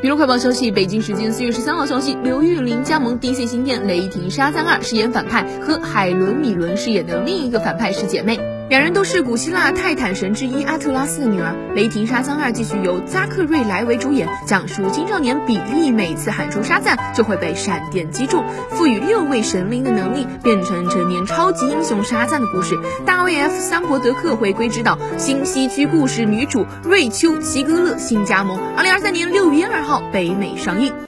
娱乐快报消息：北京时间四月十三号消息，刘玉玲加盟 DC 新片《雷霆沙赞二》，饰演反派，和海伦·米伦饰演的另一个反派是姐妹。两人都是古希腊泰坦神之一阿特拉斯的女儿。《雷霆沙赞二》继续由扎克瑞莱为主演，讲述青少年比利每次喊出沙赞就会被闪电击中，赋予六位神灵的能力，变成成年超级英雄沙赞的故事。大卫 F 桑伯德克回归指导，新西区故事女主瑞秋齐格勒新加盟，二零二三年六月二号北美上映。